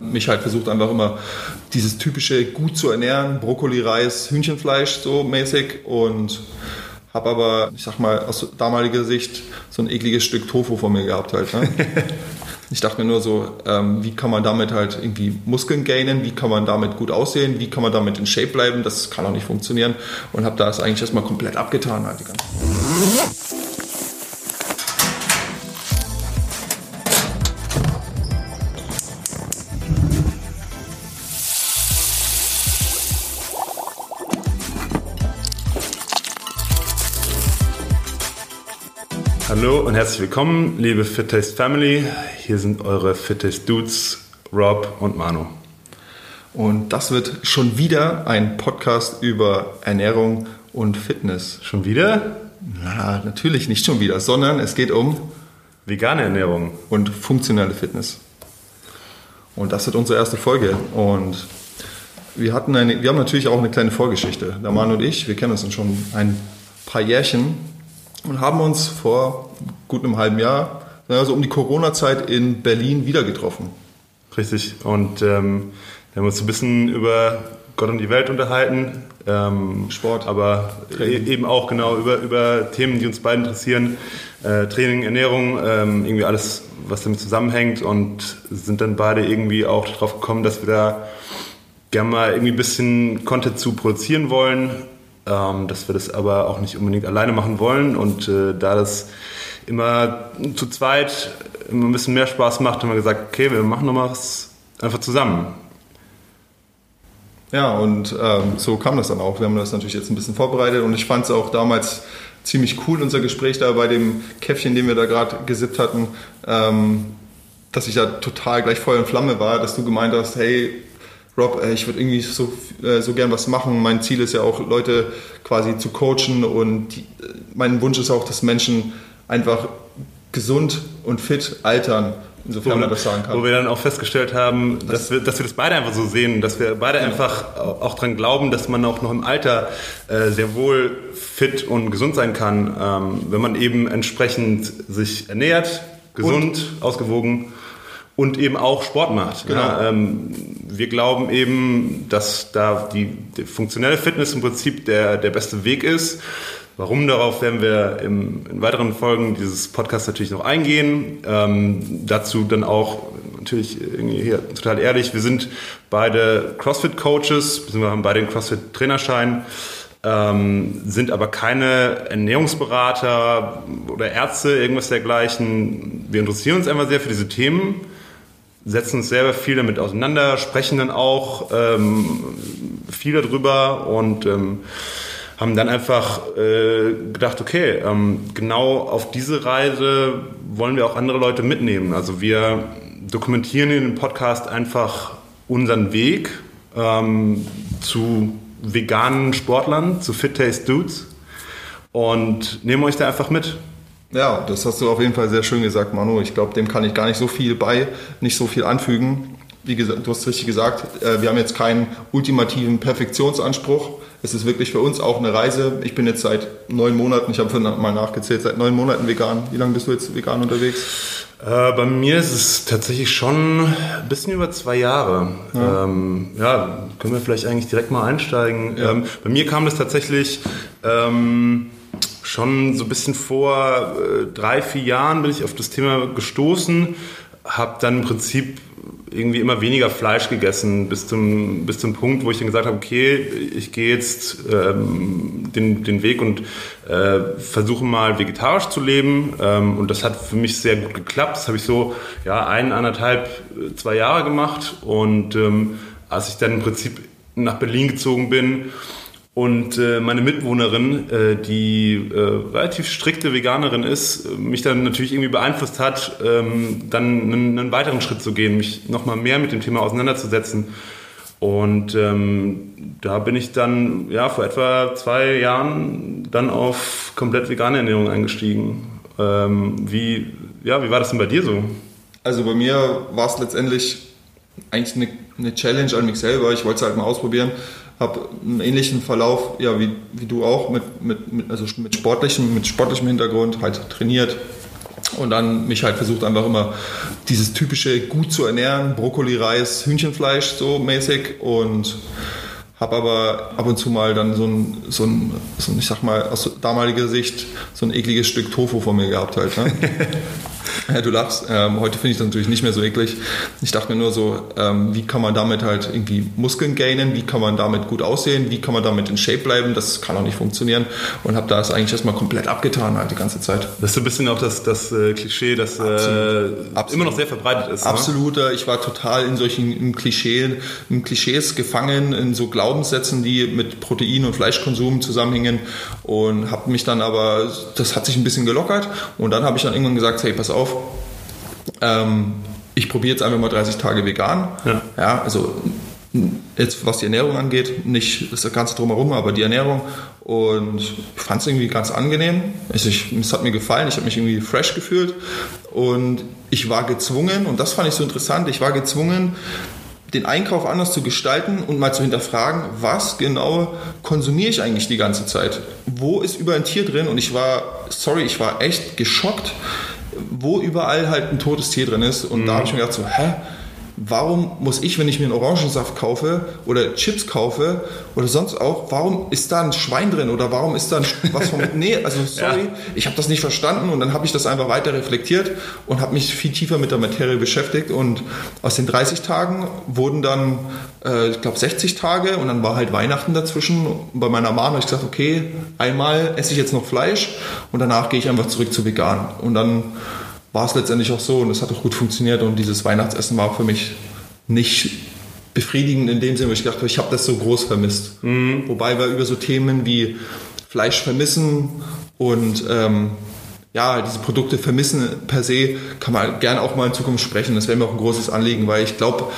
Mich halt versucht einfach immer dieses typische gut zu ernähren, Brokkoli, Reis, Hühnchenfleisch so mäßig und habe aber, ich sag mal, aus damaliger Sicht so ein ekliges Stück Tofu vor mir gehabt halt. Ne? ich dachte mir nur so, ähm, wie kann man damit halt irgendwie Muskeln gainen, wie kann man damit gut aussehen, wie kann man damit in Shape bleiben, das kann auch nicht funktionieren und habe das eigentlich erstmal komplett abgetan halt. Die ganze Hallo und herzlich willkommen, liebe Fit Taste Family. Hier sind eure Fit Taste Dudes, Rob und Manu. Und das wird schon wieder ein Podcast über Ernährung und Fitness. Schon wieder? Na, natürlich nicht schon wieder, sondern es geht um vegane Ernährung und funktionelle Fitness. Und das wird unsere erste Folge. Und wir hatten eine, wir haben natürlich auch eine kleine Vorgeschichte. Der Manu und ich, wir kennen uns schon ein paar Jährchen und haben uns vor gut einem halben Jahr, also um die Corona-Zeit in Berlin wieder getroffen. Richtig. Und ähm, wir haben uns ein bisschen über Gott und die Welt unterhalten. Ähm, Sport. Aber Training. eben auch genau über, über Themen, die uns beide interessieren. Äh, Training, Ernährung, ähm, irgendwie alles, was damit zusammenhängt. Und sind dann beide irgendwie auch darauf gekommen, dass wir da gerne mal irgendwie ein bisschen Content zu produzieren wollen ähm, dass wir das aber auch nicht unbedingt alleine machen wollen. Und äh, da das immer zu zweit immer ein bisschen mehr Spaß macht, haben wir gesagt, okay, wir machen nochmal was einfach zusammen. Ja, und ähm, so kam das dann auch. Wir haben das natürlich jetzt ein bisschen vorbereitet und ich fand es auch damals ziemlich cool, unser Gespräch da bei dem Käffchen, den wir da gerade gesippt hatten, ähm, dass ich da total gleich Feuer und Flamme war, dass du gemeint hast, hey, Rob, ich würde irgendwie so, äh, so gern was machen. Mein Ziel ist ja auch, Leute quasi zu coachen und die, mein Wunsch ist auch, dass Menschen einfach gesund und fit altern. Insofern wo, man das sagen kann. Wo wir dann auch festgestellt haben, dass, dass, wir, dass wir das beide einfach so sehen, dass wir beide ja. einfach auch daran glauben, dass man auch noch im Alter äh, sehr wohl fit und gesund sein kann, ähm, wenn man eben entsprechend sich ernährt, gesund, und, ausgewogen und eben auch Sport macht. Genau. Ja, ähm, wir glauben eben, dass da die, die, funktionelle Fitness im Prinzip der, der beste Weg ist. Warum darauf werden wir im, in weiteren Folgen dieses Podcasts natürlich noch eingehen. Ähm, dazu dann auch natürlich hier total ehrlich, wir sind beide CrossFit-Coaches, beziehungsweise haben beide den CrossFit-Trainerschein. Ähm, sind aber keine Ernährungsberater oder Ärzte, irgendwas dergleichen. Wir interessieren uns einfach sehr für diese Themen setzen uns selber viel damit auseinander, sprechen dann auch ähm, viel darüber und ähm, haben dann einfach äh, gedacht, okay, ähm, genau auf diese Reise wollen wir auch andere Leute mitnehmen. Also wir dokumentieren in dem Podcast einfach unseren Weg ähm, zu veganen Sportlern, zu Fit Taste Dudes und nehmen euch da einfach mit. Ja, das hast du auf jeden Fall sehr schön gesagt, Manu. Ich glaube, dem kann ich gar nicht so viel bei, nicht so viel anfügen. Wie gesagt, du hast richtig gesagt, äh, wir haben jetzt keinen ultimativen Perfektionsanspruch. Es ist wirklich für uns auch eine Reise. Ich bin jetzt seit neun Monaten, ich habe mal nachgezählt, seit neun Monaten vegan. Wie lange bist du jetzt vegan unterwegs? Äh, bei mir ist es tatsächlich schon ein bisschen über zwei Jahre. Ja, ähm, ja können wir vielleicht eigentlich direkt mal einsteigen. Ja. Ähm, bei mir kam das tatsächlich ähm, schon so ein bisschen vor äh, drei, vier Jahren bin ich auf das Thema gestoßen, habe dann im Prinzip irgendwie immer weniger Fleisch gegessen bis zum, bis zum Punkt, wo ich dann gesagt habe, okay, ich gehe jetzt ähm, den, den Weg und äh, versuche mal vegetarisch zu leben. Ähm, und das hat für mich sehr gut geklappt. Das habe ich so ja, ein, anderthalb, zwei Jahre gemacht. Und ähm, als ich dann im Prinzip nach Berlin gezogen bin, und äh, meine Mitwohnerin, äh, die äh, relativ strikte Veganerin ist, mich dann natürlich irgendwie beeinflusst hat, ähm, dann einen, einen, weiteren Schritt zu gehen, mich nochmal mehr mit dem Thema auseinanderzusetzen. Und ähm, da bin ich dann ja vor etwa zwei Jahren dann auf komplett vegane Ernährung eingestiegen. Ähm, wie, ja, wie war das denn bei dir so? Also bei mir war es letztendlich eigentlich eine, eine Challenge an mich selber. Ich wollte es halt mal ausprobieren habe einen ähnlichen Verlauf, ja, wie, wie du auch, mit, mit, mit, also mit, sportlichem, mit sportlichem Hintergrund, halt trainiert, Und dann mich halt versucht einfach immer dieses typische gut zu ernähren, Brokkoli, Reis, Hühnchenfleisch so mäßig und habe aber ab und zu mal dann so ein, so ein, so ein, ich sag mal, aus damaliger Sicht so ein ekliges Stück Tofu vor mir gehabt halt. Ne? Ja, du lachst. Ähm, heute finde ich das natürlich nicht mehr so eklig. Ich dachte mir nur so, ähm, wie kann man damit halt irgendwie Muskeln gainen? Wie kann man damit gut aussehen? Wie kann man damit in Shape bleiben? Das kann auch nicht funktionieren. Und habe das eigentlich erstmal komplett abgetan halt die ganze Zeit. Das ist so ein bisschen auch das, das äh, Klischee, das äh, Absolut. immer noch sehr verbreitet ist. Absolut. Ne? Ich war total in solchen Klischeen, in Klischees gefangen, in so Glaubenssätzen, die mit Protein- und Fleischkonsum zusammenhängen. Und habe mich dann aber, das hat sich ein bisschen gelockert. Und dann habe ich dann irgendwann gesagt, hey, pass auf, ähm, ich probiere jetzt einfach mal 30 Tage vegan. Ja. ja, also jetzt was die Ernährung angeht, nicht das Ganze drumherum, aber die Ernährung. Und ich fand es irgendwie ganz angenehm. Also ich, es hat mir gefallen, ich habe mich irgendwie fresh gefühlt. Und ich war gezwungen, und das fand ich so interessant, ich war gezwungen, den Einkauf anders zu gestalten und mal zu hinterfragen, was genau konsumiere ich eigentlich die ganze Zeit? Wo ist über ein Tier drin? Und ich war, sorry, ich war echt geschockt, wo überall halt ein totes Tier drin ist. Und mhm. da habe ich mir gedacht so, hä? Warum muss ich, wenn ich mir einen Orangensaft kaufe oder Chips kaufe oder sonst auch, warum ist da ein Schwein drin oder warum ist da was vom... nee, also sorry, ja. ich habe das nicht verstanden und dann habe ich das einfach weiter reflektiert und habe mich viel tiefer mit der Materie beschäftigt und aus den 30 Tagen wurden dann, äh, ich glaube, 60 Tage und dann war halt Weihnachten dazwischen. Und bei meiner Mama habe ich gesagt, okay, einmal esse ich jetzt noch Fleisch und danach gehe ich einfach zurück zu vegan und dann war es letztendlich auch so und es hat auch gut funktioniert und dieses Weihnachtsessen war für mich nicht befriedigend in dem Sinne, wo ich dachte, ich habe das so groß vermisst. Mhm. Wobei wir über so Themen wie Fleisch vermissen und ähm, ja, diese Produkte vermissen per se, kann man gerne auch mal in Zukunft sprechen. Das wäre mir auch ein großes Anliegen, weil ich glaube,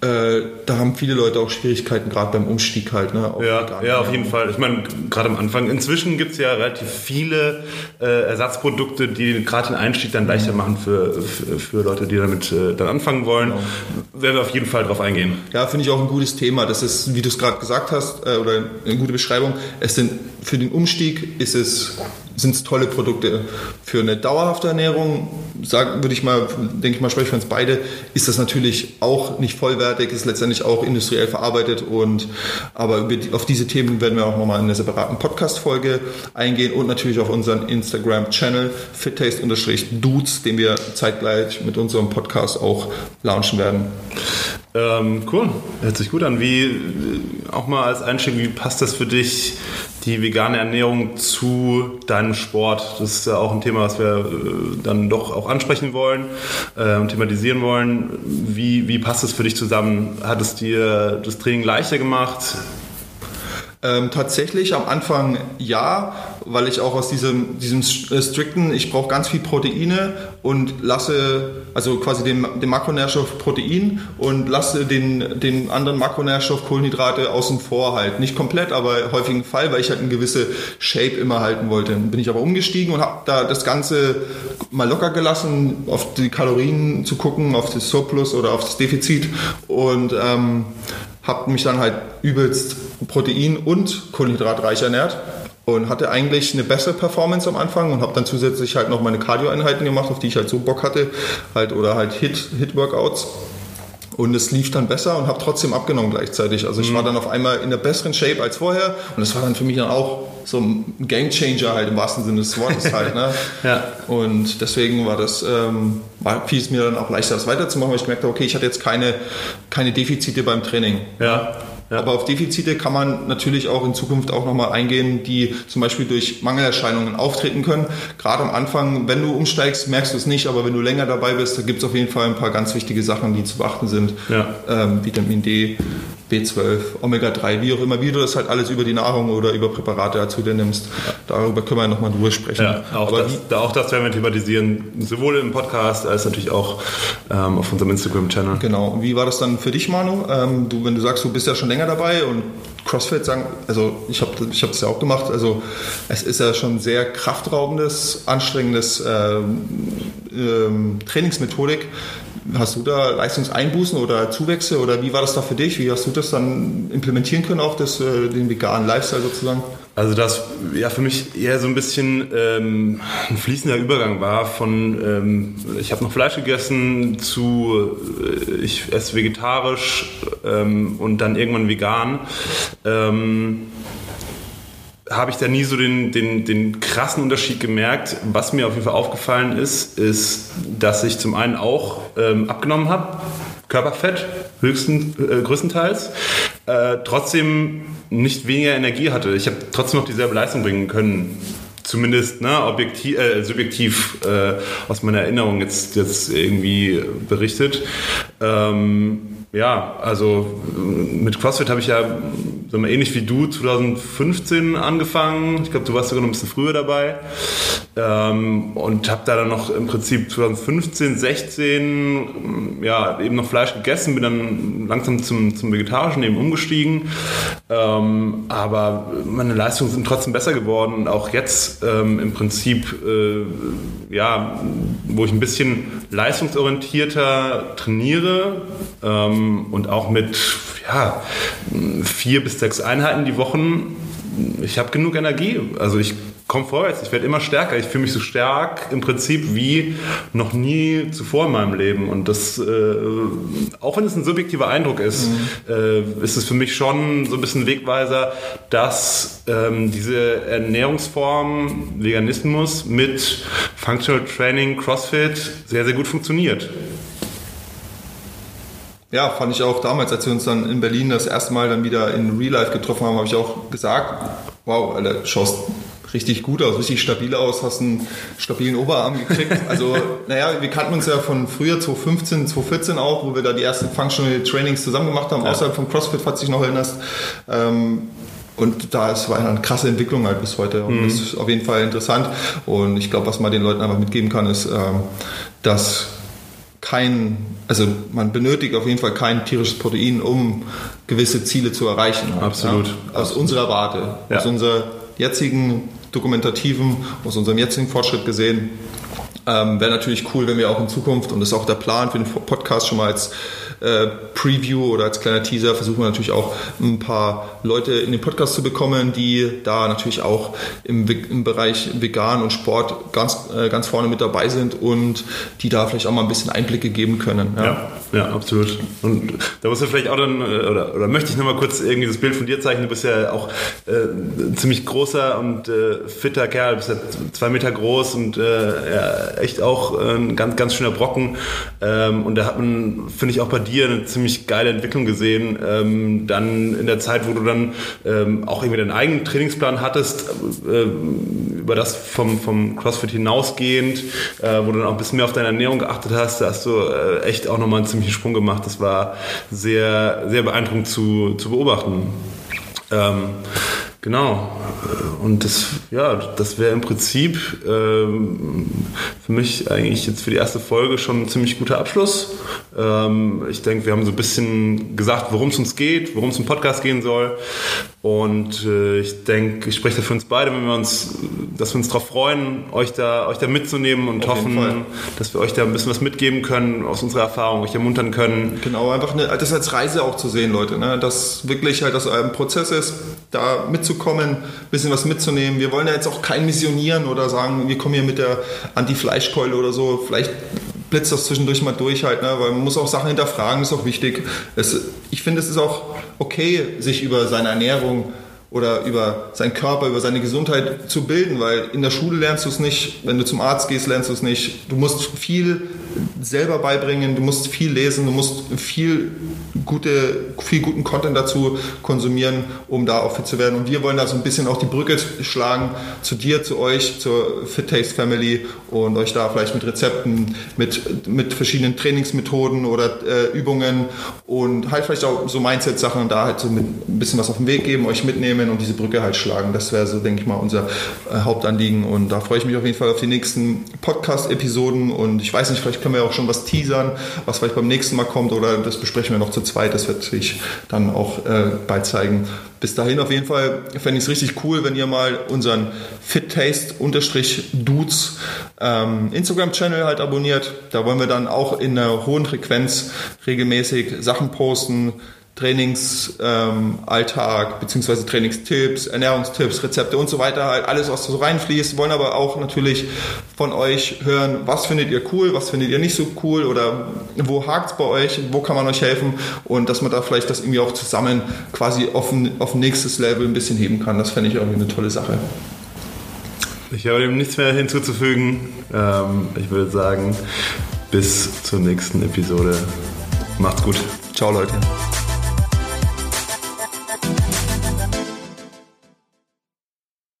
äh, da haben viele Leute auch Schwierigkeiten, gerade beim Umstieg halt. Ne, auf ja, ja, auf jeden Fall. Ich meine, gerade am Anfang. Inzwischen gibt es ja relativ viele äh, Ersatzprodukte, die gerade den Einstieg dann leichter machen für, für, für Leute, die damit äh, dann anfangen wollen. Genau. Werden wir auf jeden Fall drauf eingehen. Ja, finde ich auch ein gutes Thema. Das ist, wie du es gerade gesagt hast, äh, oder eine gute Beschreibung. Es sind für den Umstieg ist es sind es tolle Produkte. Für eine dauerhafte Ernährung, sagen, würde ich mal, denke ich mal, spreche ich für uns beide, ist das natürlich auch nicht vollwertig, ist letztendlich auch industriell verarbeitet und aber die, auf diese Themen werden wir auch nochmal in einer separaten Podcast-Folge eingehen und natürlich auf unseren Instagram-Channel fittaste-dudes, den wir zeitgleich mit unserem Podcast auch launchen werden. Ähm, cool, hört sich gut an. Wie auch mal als Einstieg, wie passt das für dich, die vegane Ernährung zu deinem Sport? Das ist ja auch ein Thema, was wir äh, dann doch auch ansprechen wollen äh, und thematisieren wollen. Wie, wie passt das für dich zusammen? Hat es dir das Training leichter gemacht? Ähm, tatsächlich am Anfang ja, weil ich auch aus diesem, diesem äh, strikten, ich brauche ganz viel Proteine und lasse, also quasi den, den Makronährstoff Protein und lasse den, den anderen Makronährstoff Kohlenhydrate außen vor halt. Nicht komplett, aber häufigen Fall, weil ich halt eine gewisse Shape immer halten wollte. Bin ich aber umgestiegen und habe da das Ganze mal locker gelassen, auf die Kalorien zu gucken, auf das Surplus oder auf das Defizit und ähm, habe mich dann halt übelst protein- und kohlenhydratreich ernährt und hatte eigentlich eine bessere Performance am Anfang und habe dann zusätzlich halt noch meine Cardio-Einheiten gemacht, auf die ich halt so Bock hatte, halt oder halt Hit-Workouts. Hit und es lief dann besser und habe trotzdem abgenommen gleichzeitig. Also ich mhm. war dann auf einmal in der besseren Shape als vorher und das war dann für mich dann auch so ein Gamechanger halt im wahrsten Sinne des Wortes halt. Ne? ja. Und deswegen war das, ähm, war, fiel es mir dann auch leichter, das weiterzumachen, weil ich gemerkt habe, okay, ich hatte jetzt keine, keine Defizite beim Training. Ja. Ja. Aber auf Defizite kann man natürlich auch in Zukunft auch nochmal eingehen, die zum Beispiel durch Mangelerscheinungen auftreten können. Gerade am Anfang, wenn du umsteigst, merkst du es nicht, aber wenn du länger dabei bist, da gibt es auf jeden Fall ein paar ganz wichtige Sachen, die zu beachten sind. Ja. Ähm, Vitamin D, B12, Omega-3, wie auch immer, wie du das halt alles über die Nahrung oder über Präparate dazu dir nimmst. Darüber können wir nochmal drüber sprechen. Ja, auch, Aber das, auch das werden wir thematisieren, sowohl im Podcast als natürlich auch ähm, auf unserem Instagram-Channel. Genau. Wie war das dann für dich, Manu? Ähm, du, wenn du sagst, du bist ja schon länger dabei und CrossFit sagen, also ich habe ich das ja auch gemacht, also es ist ja schon sehr kraftraubendes, anstrengendes ähm, ähm, Trainingsmethodik Hast du da Leistungseinbußen oder Zuwächse oder wie war das da für dich? Wie hast du das dann implementieren können, auch das, äh, den veganen Lifestyle sozusagen? Also das ja für mich eher so ein bisschen ähm, ein fließender Übergang war von ähm, ich habe noch Fleisch gegessen zu äh, ich esse vegetarisch ähm, und dann irgendwann vegan. Habe ich da nie so den, den, den krassen Unterschied gemerkt. Was mir auf jeden Fall aufgefallen ist, ist, dass ich zum einen auch ähm, abgenommen habe, Körperfett höchsten, äh, größtenteils, äh, trotzdem nicht weniger Energie hatte. Ich habe trotzdem noch dieselbe Leistung bringen können. Zumindest ne, objektiv, äh, subjektiv äh, aus meiner Erinnerung jetzt, jetzt irgendwie berichtet. Ähm, ja, also mit CrossFit habe ich ja sagen wir, ähnlich wie du 2015 angefangen. Ich glaube, du warst sogar noch ein bisschen früher dabei. Ähm, und habe da dann noch im Prinzip 2015, 16 ja, eben noch Fleisch gegessen, bin dann langsam zum, zum Vegetarischen eben umgestiegen. Ähm, aber meine Leistungen sind trotzdem besser geworden und auch jetzt ähm, im Prinzip, äh, ja, wo ich ein bisschen leistungsorientierter trainiere ähm, und auch mit ja, vier bis sechs Einheiten die Woche, ich habe genug Energie. Also ich komme vorwärts, ich werde immer stärker. Ich fühle mich so stark im Prinzip wie noch nie zuvor in meinem Leben. Und das, äh, auch wenn es ein subjektiver Eindruck ist, mhm. äh, ist es für mich schon so ein bisschen Wegweiser, dass ähm, diese Ernährungsform Veganismus mit Functional Training, CrossFit sehr, sehr gut funktioniert. Ja, fand ich auch damals, als wir uns dann in Berlin das erste Mal dann wieder in Real Life getroffen haben, habe ich auch gesagt, wow, Alter, schaust richtig gut aus, richtig stabil aus, hast einen stabilen Oberarm gekriegt. Also, naja, wir kannten uns ja von früher, 2015, 2014 auch, wo wir da die ersten Functional Trainings zusammen gemacht haben, ja. außerhalb von CrossFit, falls du dich noch erinnerst. Ähm, und da ist, war eine krasse Entwicklung halt bis heute. Und mhm. das ist auf jeden Fall interessant. Und ich glaube, was man den Leuten einfach mitgeben kann, ist, ähm, dass kein, also man benötigt auf jeden Fall kein tierisches Protein, um gewisse Ziele zu erreichen. Absolut. Ja? Aus Absolut. unserer Warte, ja. aus unserer jetzigen dokumentativen, aus unserem jetzigen Fortschritt gesehen. Ähm, Wäre natürlich cool, wenn wir auch in Zukunft, und das ist auch der Plan für den Podcast schon mal als äh, Preview oder als kleiner Teaser versuchen wir natürlich auch ein paar Leute in den Podcast zu bekommen, die da natürlich auch im, im Bereich Vegan und Sport ganz, äh, ganz vorne mit dabei sind und die da vielleicht auch mal ein bisschen Einblicke geben können. Ja, ja, ja absolut. Und da muss du vielleicht auch dann, äh, oder, oder möchte ich nochmal kurz irgendwie das Bild von dir zeichnen. Du bist ja auch äh, ziemlich großer und äh, fitter Kerl, du bist ja zwei Meter groß und ja, echt auch ein ganz, ganz schöner Brocken. Ähm, und da hat man, finde ich, auch bei dir eine ziemlich geile Entwicklung gesehen. Ähm, dann in der Zeit, wo du dann ähm, auch irgendwie deinen eigenen Trainingsplan hattest, äh, über das vom, vom CrossFit hinausgehend, äh, wo du dann auch ein bisschen mehr auf deine Ernährung geachtet hast, da hast du äh, echt auch nochmal einen ziemlichen Sprung gemacht. Das war sehr, sehr beeindruckend zu, zu beobachten. Ähm, Genau. Und das, ja, das wäre im Prinzip ähm, für mich eigentlich jetzt für die erste Folge schon ein ziemlich guter Abschluss. Ähm, ich denke, wir haben so ein bisschen gesagt, worum es uns geht, worum es im Podcast gehen soll. Und äh, ich denke, ich spreche da für uns beide, wenn wir uns, dass wir uns darauf freuen, euch da, euch da mitzunehmen und Auf hoffen, dass wir euch da ein bisschen was mitgeben können aus unserer Erfahrung, euch ermuntern können. Genau, einfach eine, das als Reise auch zu sehen, Leute. Ne? Dass wirklich halt das ein Prozess ist, da mitzukommen, ein bisschen was mitzunehmen. Wir wollen ja jetzt auch kein missionieren oder sagen, wir kommen hier mit der Anti-Fleischkeule oder so. Vielleicht blitzt das zwischendurch mal durch halt, ne? weil man muss auch Sachen hinterfragen, ist auch wichtig. Es, ich finde, es ist auch okay, sich über seine Ernährung oder über seinen Körper, über seine Gesundheit zu bilden, weil in der Schule lernst du es nicht, wenn du zum Arzt gehst, lernst du es nicht. Du musst viel selber beibringen, du musst viel lesen, du musst viel, gute, viel guten Content dazu konsumieren, um da auch fit zu werden. Und wir wollen da so ein bisschen auch die Brücke schlagen zu dir, zu euch, zur Fit Taste Family und euch da vielleicht mit Rezepten, mit, mit verschiedenen Trainingsmethoden oder äh, Übungen und halt vielleicht auch so Mindset-Sachen da halt so mit ein bisschen was auf den Weg geben, euch mitnehmen und diese Brücke halt schlagen. Das wäre so, denke ich mal, unser äh, Hauptanliegen. Und da freue ich mich auf jeden Fall auf die nächsten Podcast-Episoden und ich weiß nicht, vielleicht können wir auch schon was teasern, was vielleicht beim nächsten Mal kommt oder das besprechen wir noch zu zweit. Das wird sich dann auch äh, bald zeigen. Bis dahin auf jeden Fall fände ich es richtig cool, wenn ihr mal unseren fittaste-dudes ähm, Instagram-Channel halt abonniert. Da wollen wir dann auch in einer hohen Frequenz regelmäßig Sachen posten, Trainingsalltag ähm, beziehungsweise Trainingstipps, Ernährungstipps, Rezepte und so weiter, halt alles, was so reinfließt. Wollen aber auch natürlich von euch hören, was findet ihr cool, was findet ihr nicht so cool oder wo hakt es bei euch, wo kann man euch helfen und dass man da vielleicht das irgendwie auch zusammen quasi auf ein, auf ein nächstes Level ein bisschen heben kann. Das fände ich irgendwie eine tolle Sache. Ich habe dem nichts mehr hinzuzufügen. Ähm, ich würde sagen, bis zur nächsten Episode. Macht's gut. Ciao, Leute.